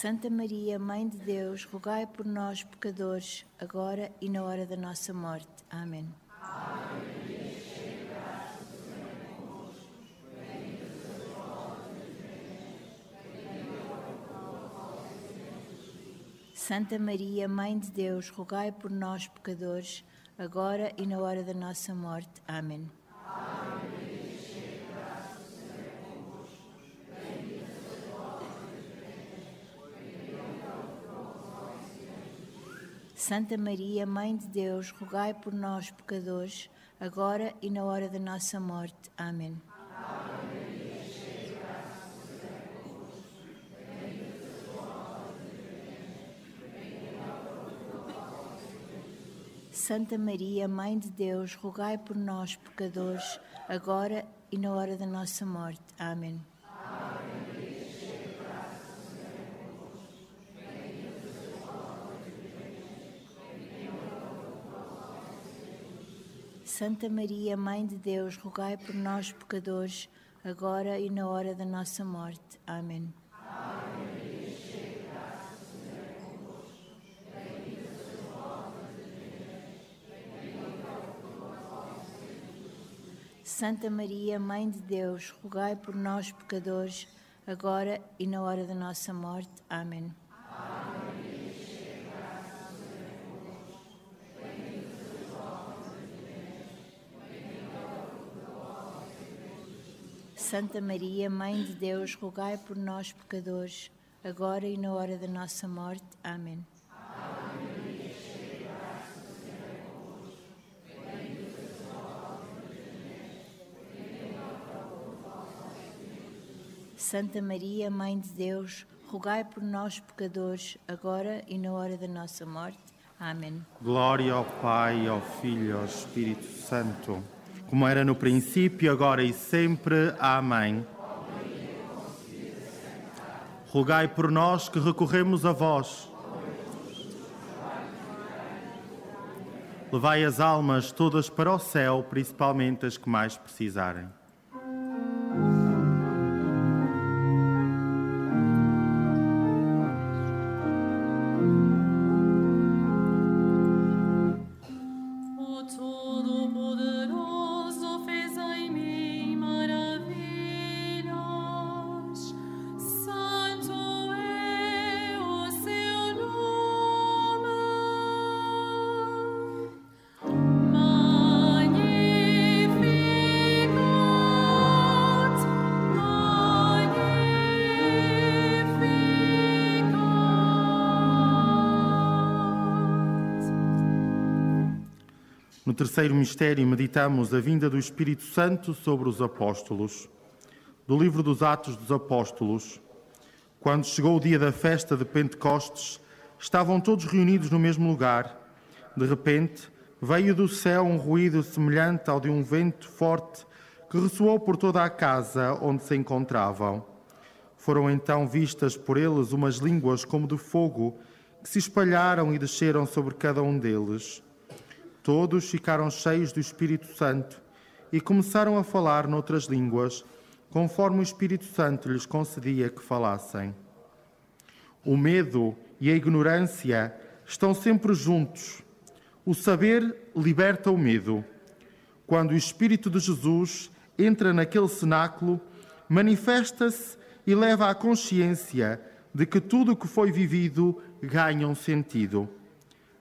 Santa Maria, Mãe de Deus, rogai por nós, pecadores, agora e na hora da nossa morte. Amém. Santa Maria, Mãe de Deus, rogai por nós, pecadores, agora e na hora da nossa morte. Amém. Santa Maria, Mãe de Deus, rogai por nós, pecadores, agora e na hora da nossa morte. Amém. Santa Maria, Mãe de Deus, rogai por nós, pecadores, agora e na hora da nossa morte. Amém. Santa Maria, Mãe de Deus, rogai por nós, pecadores, agora e na hora da nossa morte. Amém. Santa Maria, Mãe de Deus, rogai por nós, pecadores, agora e na hora da nossa morte. Amém. Santa Maria, Mãe de Deus, rogai por nós, pecadores, agora e na hora da nossa morte. Amém. Santa Maria, Mãe de Deus, rogai por nós, pecadores, agora e na hora da nossa morte. Amém. Glória ao Pai, ao Filho e ao Espírito Santo, como era no princípio, agora e sempre. Amém. Rogai por nós que recorremos a vós. Levai as almas todas para o céu, principalmente as que mais precisarem. Terceiro mistério, meditamos a vinda do Espírito Santo sobre os apóstolos. Do livro dos Atos dos Apóstolos. Quando chegou o dia da festa de Pentecostes, estavam todos reunidos no mesmo lugar. De repente, veio do céu um ruído semelhante ao de um vento forte que ressoou por toda a casa onde se encontravam. Foram então vistas por eles umas línguas como de fogo que se espalharam e desceram sobre cada um deles. Todos ficaram cheios do Espírito Santo e começaram a falar noutras línguas, conforme o Espírito Santo lhes concedia que falassem. O medo e a ignorância estão sempre juntos. O saber liberta o medo. Quando o Espírito de Jesus entra naquele cenáculo, manifesta-se e leva à consciência de que tudo o que foi vivido ganha um sentido.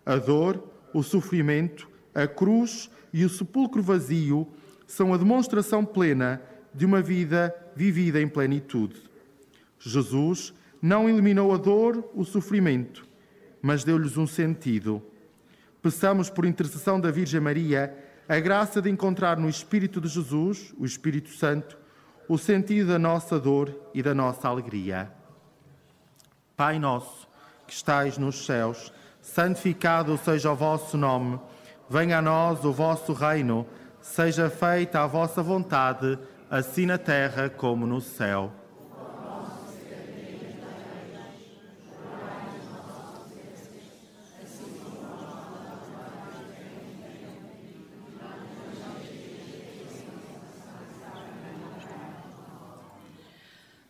A dor, o sofrimento, a cruz e o sepulcro vazio são a demonstração plena de uma vida vivida em plenitude. Jesus não eliminou a dor, o sofrimento, mas deu-lhes um sentido. Peçamos por intercessão da Virgem Maria a graça de encontrar no Espírito de Jesus, o Espírito Santo, o sentido da nossa dor e da nossa alegria. Pai nosso, que estais nos céus, santificado seja o vosso nome. Venha a nós o vosso reino. Seja feita a vossa vontade, assim na terra como no céu.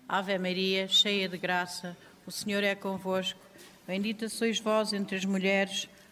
Ave Maria, cheia de graça, o Senhor é convosco. Bendita sois vós entre as mulheres,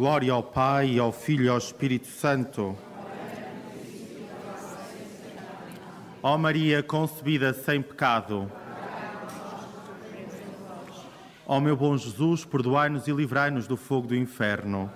Glória ao Pai, ao Filho e ao Espírito Santo. Ó Maria concebida sem pecado. Ó meu bom Jesus, perdoai-nos e livrai-nos do fogo do inferno.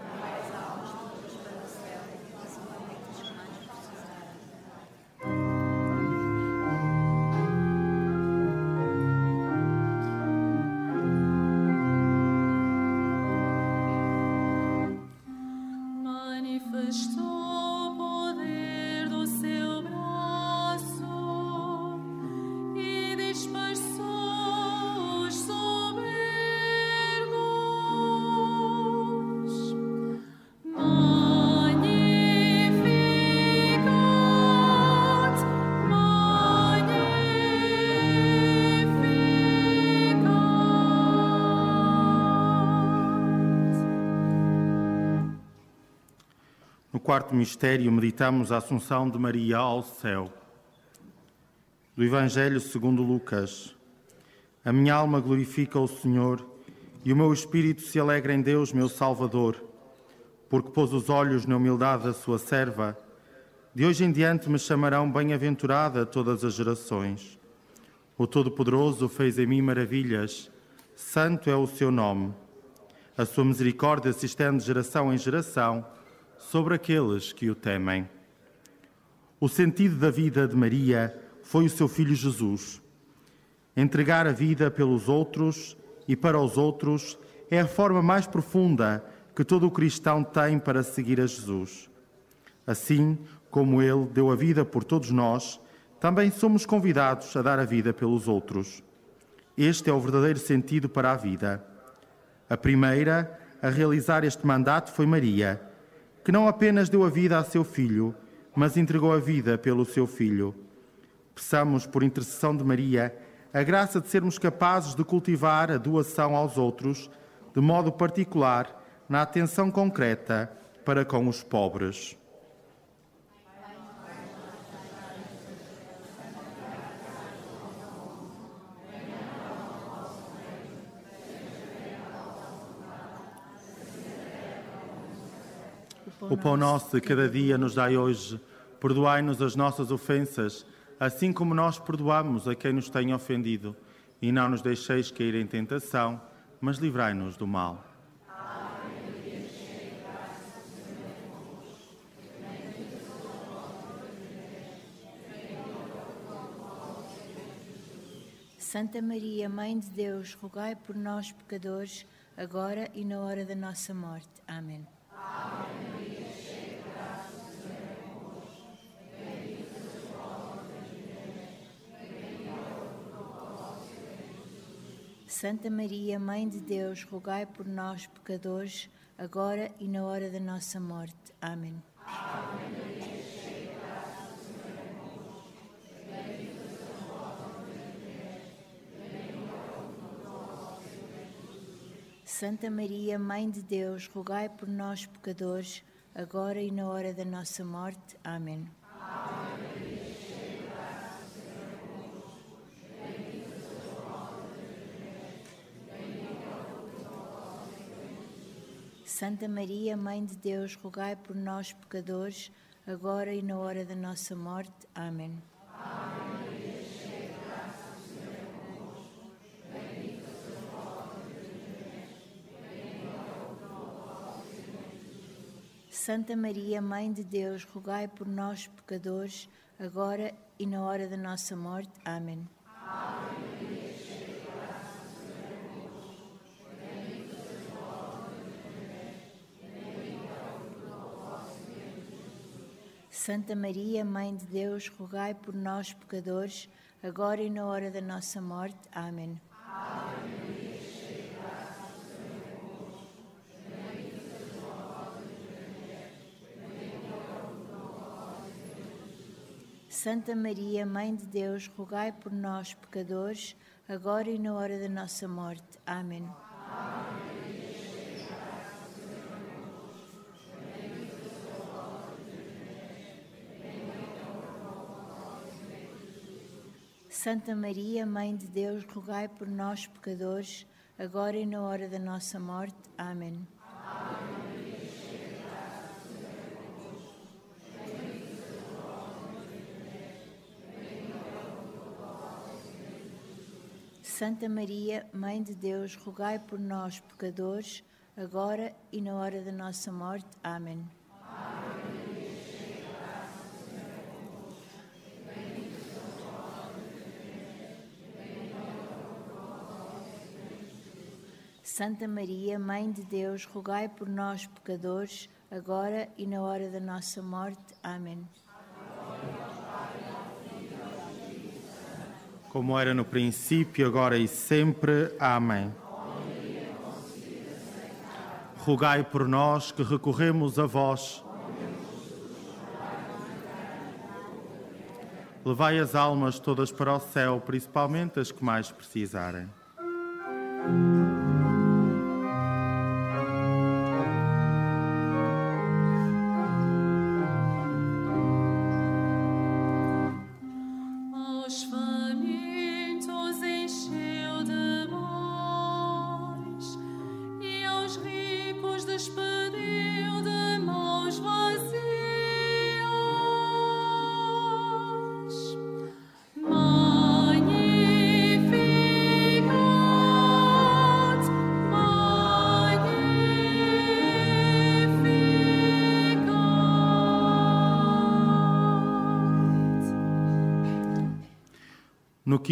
Quarto mistério, meditamos a Assunção de Maria ao céu. Do Evangelho segundo Lucas. A minha alma glorifica o Senhor e o meu espírito se alegra em Deus, meu Salvador, porque pôs os olhos na humildade da sua serva. De hoje em diante me chamarão bem-aventurada todas as gerações. O Todo-Poderoso fez em mim maravilhas, santo é o seu nome. A sua misericórdia se estende de geração em geração sobre aqueles que o temem. O sentido da vida de Maria foi o seu filho Jesus. Entregar a vida pelos outros e para os outros é a forma mais profunda que todo cristão tem para seguir a Jesus. Assim como ele deu a vida por todos nós, também somos convidados a dar a vida pelos outros. Este é o verdadeiro sentido para a vida. A primeira a realizar este mandato foi Maria, que não apenas deu a vida a seu filho, mas entregou a vida pelo seu filho. Peçamos, por intercessão de Maria, a graça de sermos capazes de cultivar a doação aos outros, de modo particular, na atenção concreta para com os pobres. O pão nosso de cada dia nos dai hoje. Perdoai-nos as nossas ofensas, assim como nós perdoamos a quem nos tem ofendido. E não nos deixeis cair em tentação, mas livrai-nos do mal. Santa Maria, Mãe de Deus, rogai por nós, pecadores, agora e na hora da nossa morte. Amém. Santa Maria, Mãe de Deus, rogai por nós, pecadores, agora e na hora da nossa morte. Amém. Santa Maria, Mãe de Deus, rogai por nós, pecadores, agora e na hora da nossa morte. Amém. Santa Maria, Mãe de Deus, rogai por nós, pecadores, agora e na hora da nossa morte. Amém. Santa Maria, Mãe de Deus, rogai por nós, pecadores, agora e na hora da nossa morte. Amém. Santa Maria, Mãe de Deus, rogai por nós, pecadores, agora e na hora da nossa morte. Amém. Santa Maria, Mãe de Deus, rogai por nós, pecadores, agora e na hora da nossa morte. Amém. Santa Maria, Mãe de Deus, rogai por nós, pecadores, agora e na hora da nossa morte. Amém. Santa Maria, Mãe de Deus, rogai por nós, pecadores, agora e na hora da nossa morte. Amém. Santa Maria, Mãe de Deus, rogai por nós, pecadores, agora e na hora da nossa morte. Amém. Como era no princípio, agora e sempre. Amém. Rogai por nós que recorremos a vós. Levai as almas todas para o céu, principalmente as que mais precisarem.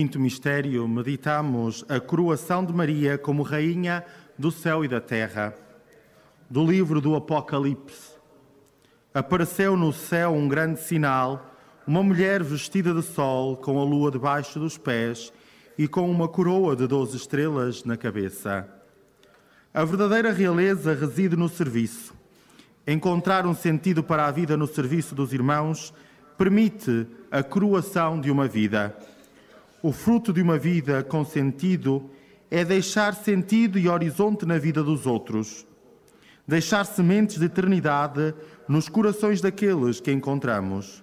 Quinto mistério, meditamos a coroação de Maria como Rainha do céu e da terra. Do livro do Apocalipse. Apareceu no céu um grande sinal, uma mulher vestida de sol, com a lua debaixo dos pés e com uma coroa de doze estrelas na cabeça. A verdadeira realeza reside no serviço. Encontrar um sentido para a vida no serviço dos irmãos permite a coroação de uma vida. O fruto de uma vida com sentido é deixar sentido e horizonte na vida dos outros. deixar sementes de eternidade nos corações daqueles que encontramos.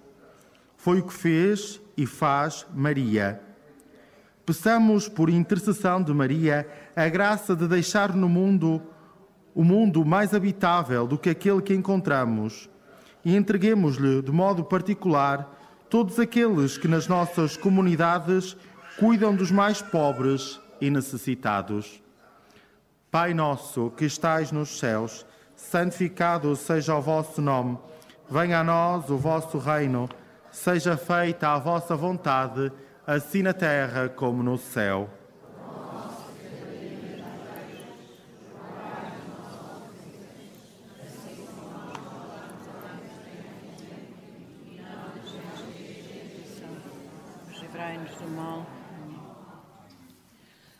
Foi o que fez e faz Maria. Peçamos, por intercessão de Maria, a graça de deixar no mundo o mundo mais habitável do que aquele que encontramos e entreguemos-lhe de modo particular todos aqueles que nas nossas comunidades cuidam dos mais pobres e necessitados. Pai nosso que estais nos céus, santificado seja o vosso nome. Venha a nós o vosso reino. Seja feita a vossa vontade, assim na terra como no céu. livrai-nos do mal.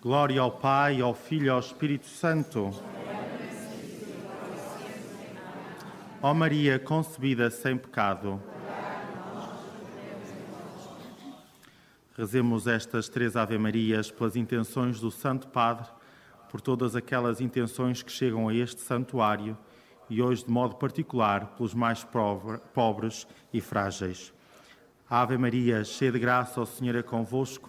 Glória ao Pai, ao Filho e ao Espírito Santo. Ó Maria, concebida sem pecado. Rezemos estas três Ave-Marias pelas intenções do Santo Padre, por todas aquelas intenções que chegam a este santuário e hoje, de modo particular, pelos mais pobres e frágeis. Ave Maria, cheia de graça, o Senhor é convosco.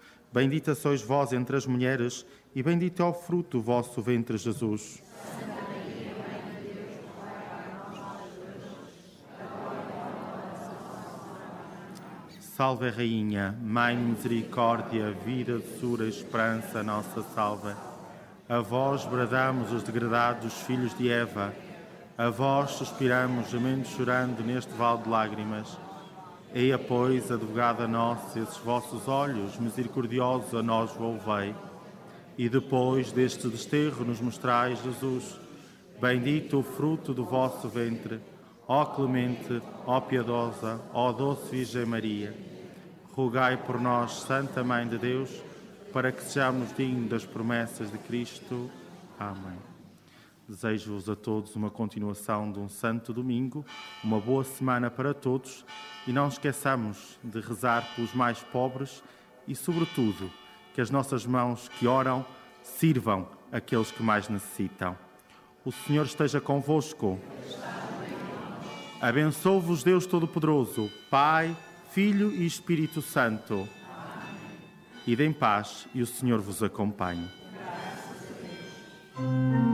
Bendita sois vós entre as mulheres, e bendito é o fruto do vosso ventre, Jesus. Salve Rainha, Mãe Misericórdia, vida, doçura, esperança, nossa salva. A vós bradamos os degradados filhos de Eva, a vós suspiramos, gemendo chorando neste vale de lágrimas. Eia, pois, advogada nossa, esses vossos olhos misericordiosos a nós volvei. E depois deste desterro nos mostrais Jesus, bendito o fruto do vosso ventre, ó clemente, ó piedosa, ó doce Virgem Maria. Rogai por nós, Santa Mãe de Deus, para que sejamos dignos das promessas de Cristo. Amém. Desejo-vos a todos uma continuação de um santo domingo, uma boa semana para todos e não esqueçamos de rezar pelos mais pobres e, sobretudo, que as nossas mãos que oram sirvam aqueles que mais necessitam. O Senhor esteja convosco. Abençoe-vos Deus Todo-Poderoso, Pai, Filho e Espírito Santo. Ide em paz e o Senhor vos acompanhe. A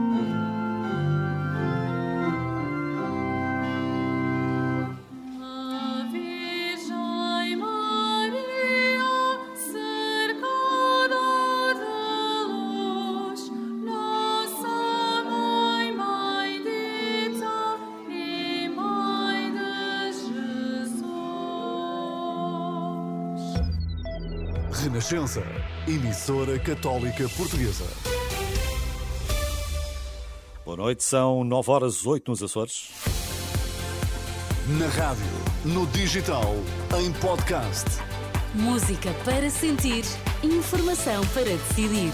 Renascença, emissora católica portuguesa. Boa noite, são 9 horas 8 nos Açores. Na rádio, no digital, em podcast. Música para sentir, informação para decidir.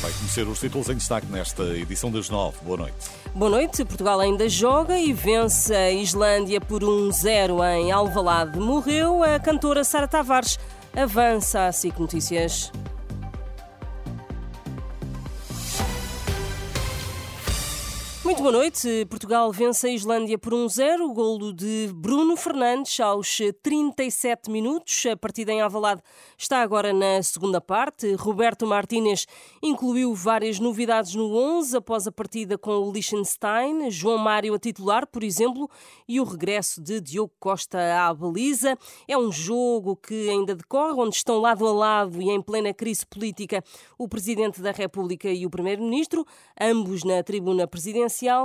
Vai conhecer os títulos em destaque nesta edição das 9. Boa noite. Boa noite. Portugal ainda joga e vence a Islândia por 1-0 em Alvalade. Morreu a cantora Sara Tavares. Avança a SIC Notícias. Boa noite. Portugal vence a Islândia por 1-0. O golo de Bruno Fernandes aos 37 minutos. A partida em Alvalade está agora na segunda parte. Roberto Martínez incluiu várias novidades no 11 após a partida com o Liechtenstein. João Mário a titular, por exemplo, e o regresso de Diogo Costa à baliza. É um jogo que ainda decorre, onde estão lado a lado e em plena crise política o Presidente da República e o Primeiro-Ministro, ambos na tribuna presidencial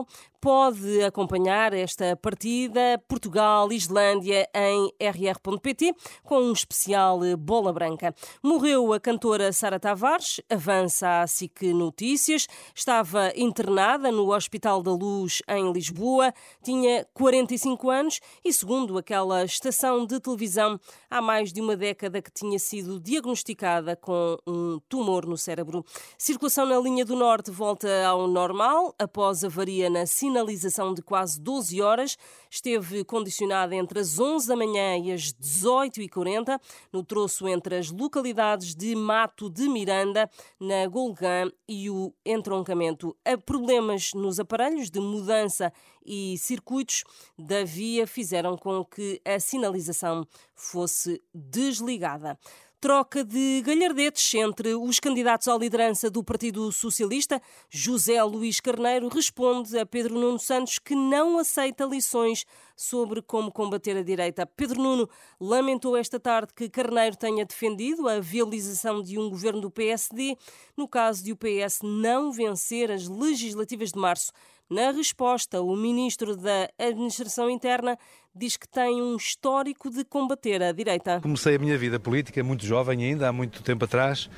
pode acompanhar esta partida Portugal-Islândia em rr.pt com um especial bola branca. Morreu a cantora Sara Tavares, avança a SIC Notícias, estava internada no Hospital da Luz em Lisboa, tinha 45 anos e, segundo aquela estação de televisão, há mais de uma década que tinha sido diagnosticada com um tumor no cérebro. Circulação na linha do Norte volta ao normal após a avaria na sinalização de quase 12 horas. Esteve condicionada entre as 11 da manhã e as 18h40, no troço entre as localidades de Mato de Miranda, na Golgã e o entroncamento. Há problemas nos aparelhos de mudança e circuitos da via fizeram com que a sinalização fosse desligada. Troca de galhardetes entre os candidatos à liderança do Partido Socialista. José Luís Carneiro responde a Pedro Nuno Santos que não aceita lições sobre como combater a direita. Pedro Nuno lamentou esta tarde que Carneiro tenha defendido a viabilização de um governo do PSD no caso de o PS não vencer as legislativas de março. Na resposta, o ministro da Administração Interna diz que tem um histórico de combater a direita. Comecei a minha vida política muito jovem ainda, há muito tempo atrás,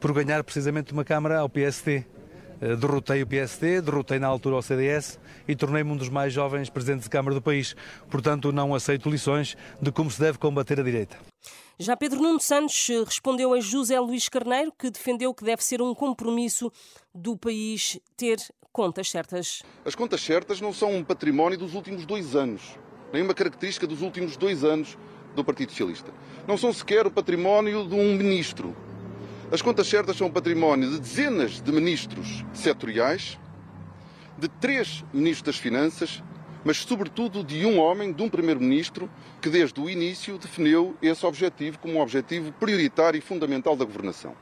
por ganhar precisamente uma Câmara ao PSD. Eh, Derrotei o PSD, derrotei na altura o CDS e tornei-me um dos mais jovens presidentes de Câmara do país. Portanto, não aceito lições de como se deve combater a direita. Já Pedro Nuno Santos respondeu a José Luís Carneiro, que defendeu que deve ser um compromisso do país ter contas certas. As contas certas não são um património dos últimos dois anos, nem uma característica dos últimos dois anos do Partido Socialista. Não são sequer o património de um ministro. As contas certas são o património de dezenas de ministros setoriais, de três ministros das Finanças, mas sobretudo de um homem, de um primeiro-ministro, que desde o início definiu esse objetivo como um objetivo prioritário e fundamental da governação.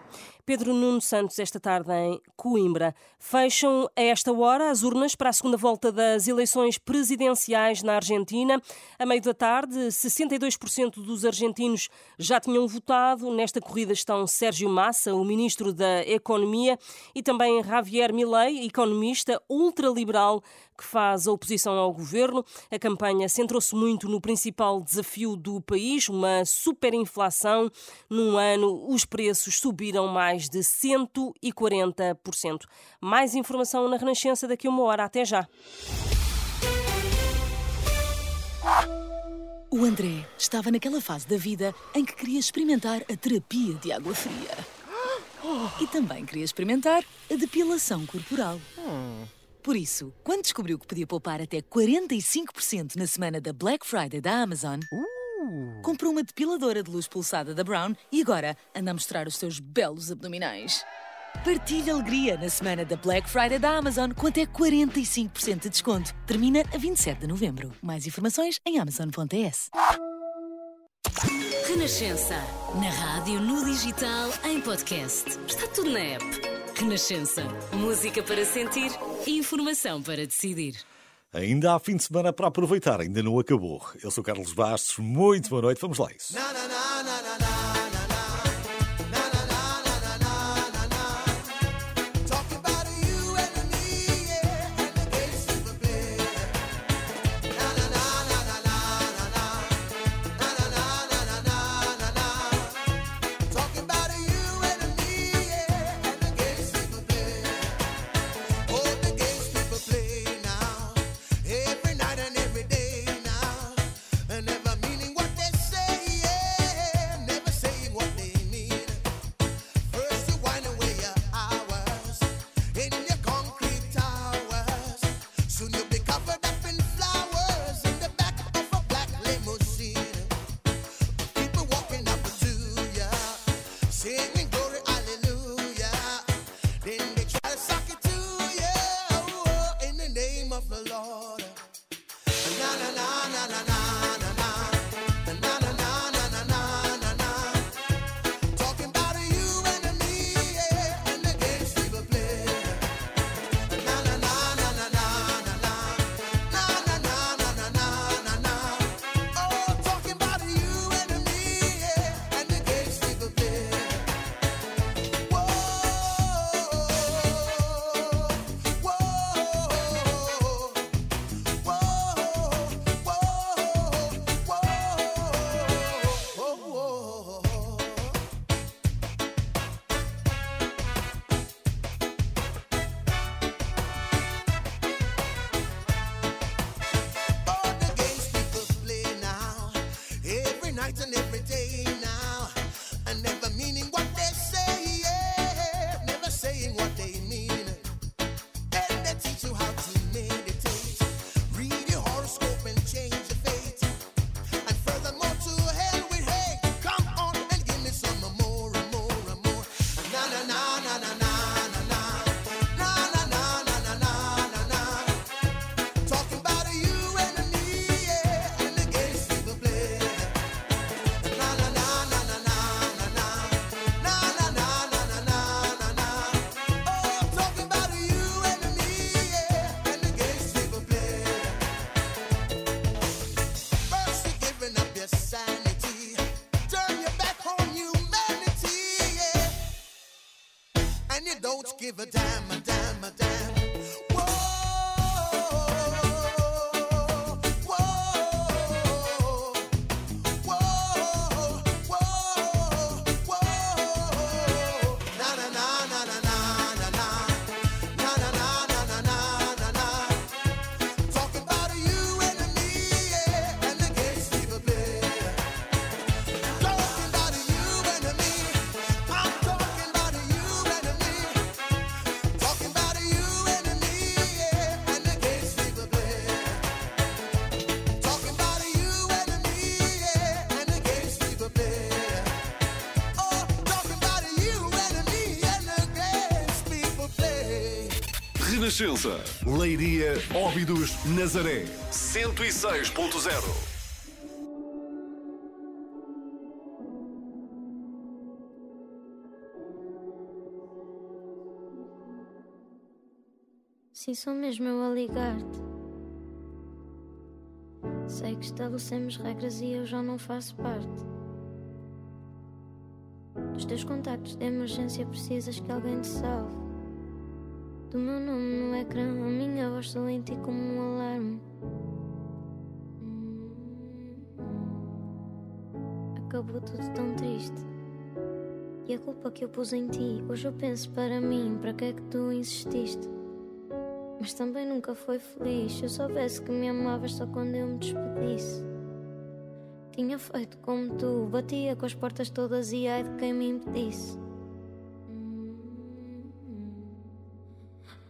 Pedro Nuno Santos, esta tarde em Coimbra. Fecham a esta hora as urnas para a segunda volta das eleições presidenciais na Argentina. A meio da tarde, 62% dos argentinos já tinham votado. Nesta corrida estão Sérgio Massa, o ministro da Economia, e também Javier Milei, economista ultraliberal que faz a oposição ao governo. A campanha centrou-se muito no principal desafio do país, uma superinflação. Num ano, os preços subiram mais de 140%. Mais informação na Renascença daqui a uma hora. Até já. O André estava naquela fase da vida em que queria experimentar a terapia de água fria. E também queria experimentar a depilação corporal. Por isso, quando descobriu que podia poupar até 45% na semana da Black Friday da Amazon, comprou uma depiladora de luz pulsada da Brown e agora anda a mostrar os seus belos abdominais. Partilhe alegria na semana da Black Friday da Amazon com até 45% de desconto. Termina a 27 de novembro. Mais informações em amazon.es. Renascença. Na rádio, no digital, em podcast. Está tudo na app. Renascença. Música para sentir, informação para decidir. Ainda há fim de semana para aproveitar, ainda não acabou. Eu sou Carlos Bastos, muito boa noite, vamos lá isso. Give a damn, Renascença. Leiria, Óbidos, Nazaré. 106.0. Sim, sou mesmo eu a ligar-te. Sei que estabelecemos regras e eu já não faço parte. Dos teus contactos de emergência precisas que alguém te salve. Do meu nome no ecrã, a minha voz soa em ti como um alarme. Acabou tudo tão triste. E a culpa que eu pus em ti, hoje eu penso para mim, para que é que tu insististe? Mas também nunca foi feliz. Se eu soubesse que me amavas só quando eu me despedisse. Tinha feito como tu, batia com as portas todas e ai de quem me impedisse.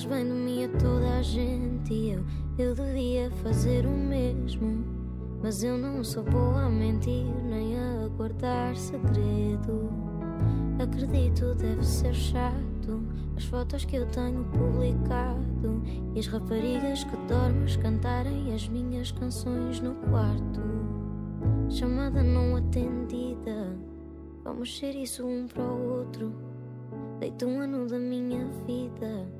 Falas bem de mim a toda a gente e eu, eu devia fazer o mesmo. Mas eu não sou boa a mentir nem a guardar segredo. Acredito, deve ser chato as fotos que eu tenho publicado e as raparigas que dormes cantarem as minhas canções no quarto. Chamada não atendida, vamos ser isso um para o outro. Deito um ano da minha vida,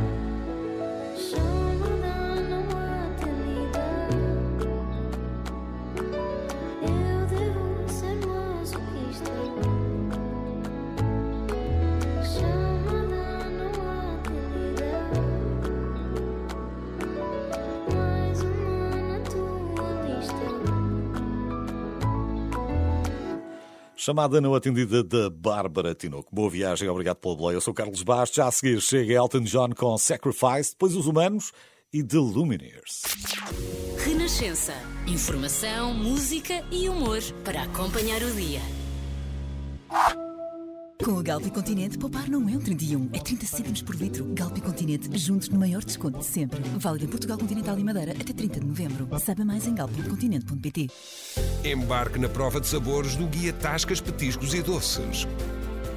Chamada não atendida da Bárbara Tinoco. Boa viagem, obrigado pelo play. Eu sou Carlos Bastos. Já a seguir chega Elton John com Sacrifice, depois Os Humanos e The Lumineers. Renascença. Informação, música e humor para acompanhar o dia. Com o Galp e Continente, poupar não é um 31, é 30 cêntimos por litro. Galp e Continente, juntos no maior desconto de sempre. Válido em Portugal Continental e Madeira até 30 de novembro. Saiba mais em galpincontinente.pt. Embarque na prova de sabores do Guia Tascas, Petiscos e Doces.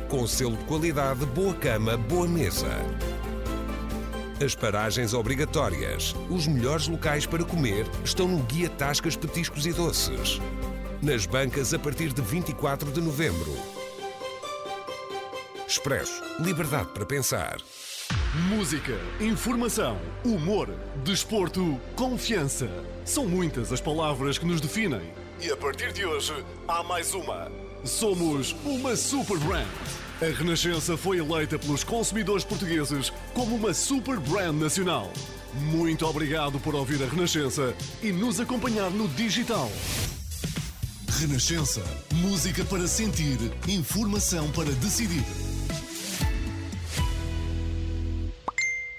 Com selo de qualidade Boa Cama, Boa Mesa. As paragens obrigatórias. Os melhores locais para comer estão no Guia Tascas, Petiscos e Doces. Nas bancas a partir de 24 de novembro. Expresso. Liberdade para pensar. Música, informação, humor, desporto, confiança. São muitas as palavras que nos definem. E a partir de hoje, há mais uma. Somos uma super brand. A Renascença foi eleita pelos consumidores portugueses como uma super brand nacional. Muito obrigado por ouvir a Renascença e nos acompanhar no digital. Renascença. Música para sentir, informação para decidir.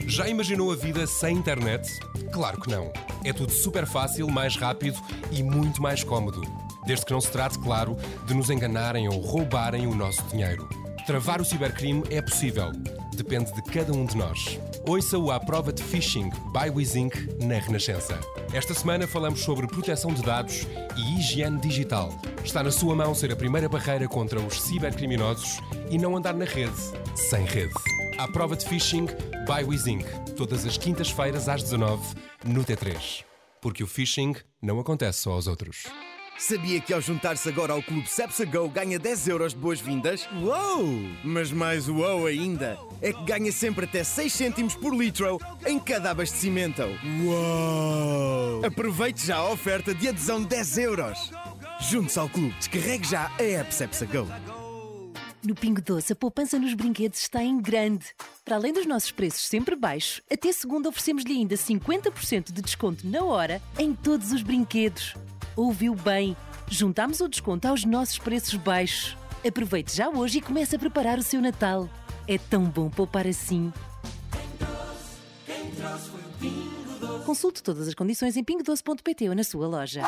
Já imaginou a vida sem internet? Claro que não. É tudo super fácil, mais rápido e muito mais cómodo. Desde que não se trate, claro, de nos enganarem ou roubarem o nosso dinheiro. Travar o cibercrime é possível. Depende de cada um de nós. Ouça-o à prova de phishing by Wizink na Renascença. Esta semana falamos sobre proteção de dados e higiene digital. Está na sua mão ser a primeira barreira contra os cibercriminosos e não andar na rede sem rede. À prova de phishing by Wizink, todas as quintas-feiras às 19 no T3. Porque o phishing não acontece só aos outros. Sabia que ao juntar-se agora ao clube Cepsa Go ganha 10 euros de boas-vindas? Uou! Mas mais uou ainda é que ganha sempre até 6 cêntimos por litro em cada abastecimento. Uou! Aproveite já a oferta de adesão de 10 euros. Junte-se ao clube. Descarregue já a app Cepsa Go. No Pingo Doce, a poupança nos brinquedos está em grande. Para além dos nossos preços sempre baixos, até segunda oferecemos-lhe ainda 50% de desconto na hora em todos os brinquedos. Ouviu bem? Juntamos o desconto aos nossos preços baixos. Aproveite já hoje e comece a preparar o seu Natal. É tão bom poupar assim. Consulte todas as condições em pingodoce.pt ou na sua loja.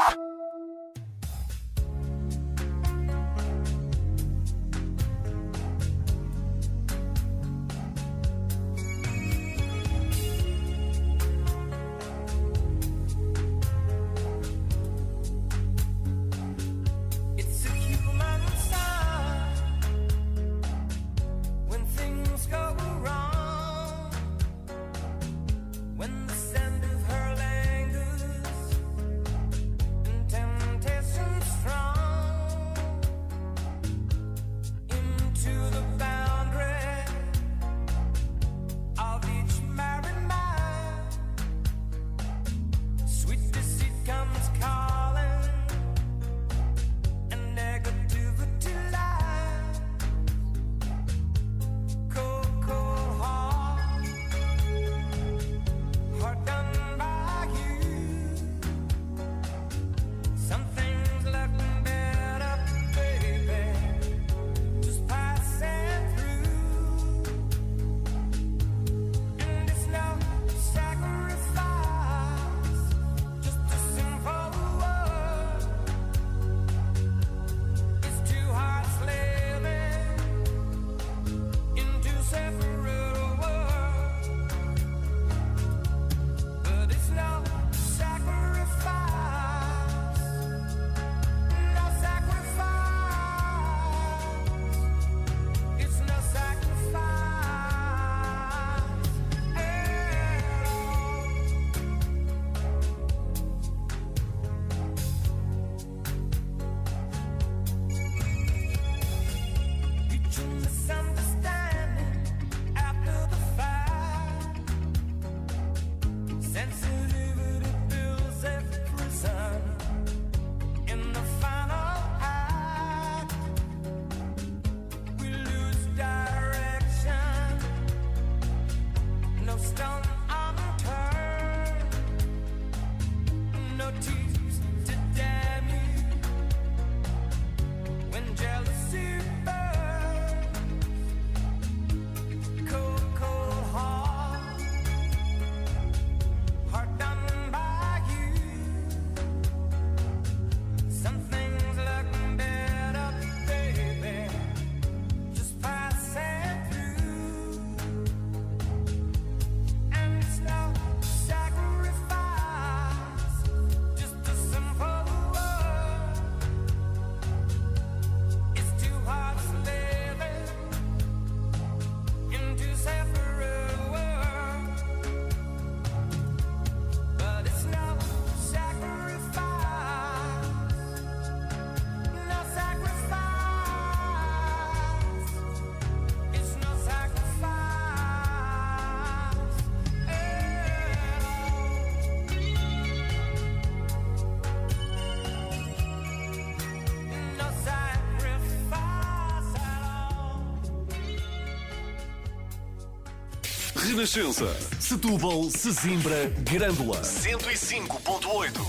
Renascença. Setúbal, Sesimbra, Grândola. 105.8.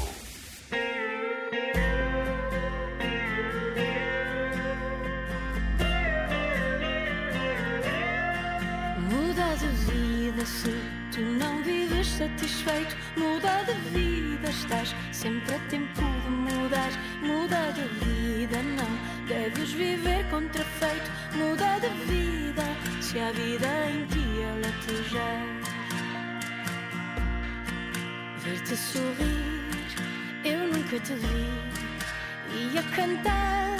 Muda de vida se tu não vives satisfeito. Muda de vida, estás sempre a tempo de mudar. Muda de vida, não deves viver contrafeito. Muda de vida, se a vida em ti ela te já. Ver-te sorrir, eu nunca te vi. E a cantar,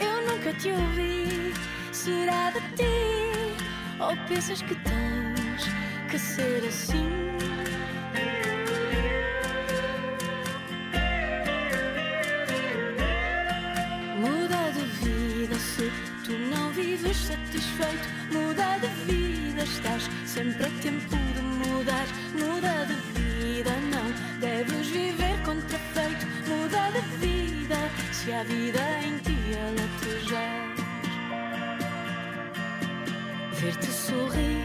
eu nunca te ouvi. Será de ti? Ou pensas que tens que ser assim? Satisfeito. Muda de vida, estás sempre a tempo de mudar. Muda de vida, não deves viver contrafeito. Muda de vida, se a vida em ti a latejar. Ver-te sorrir.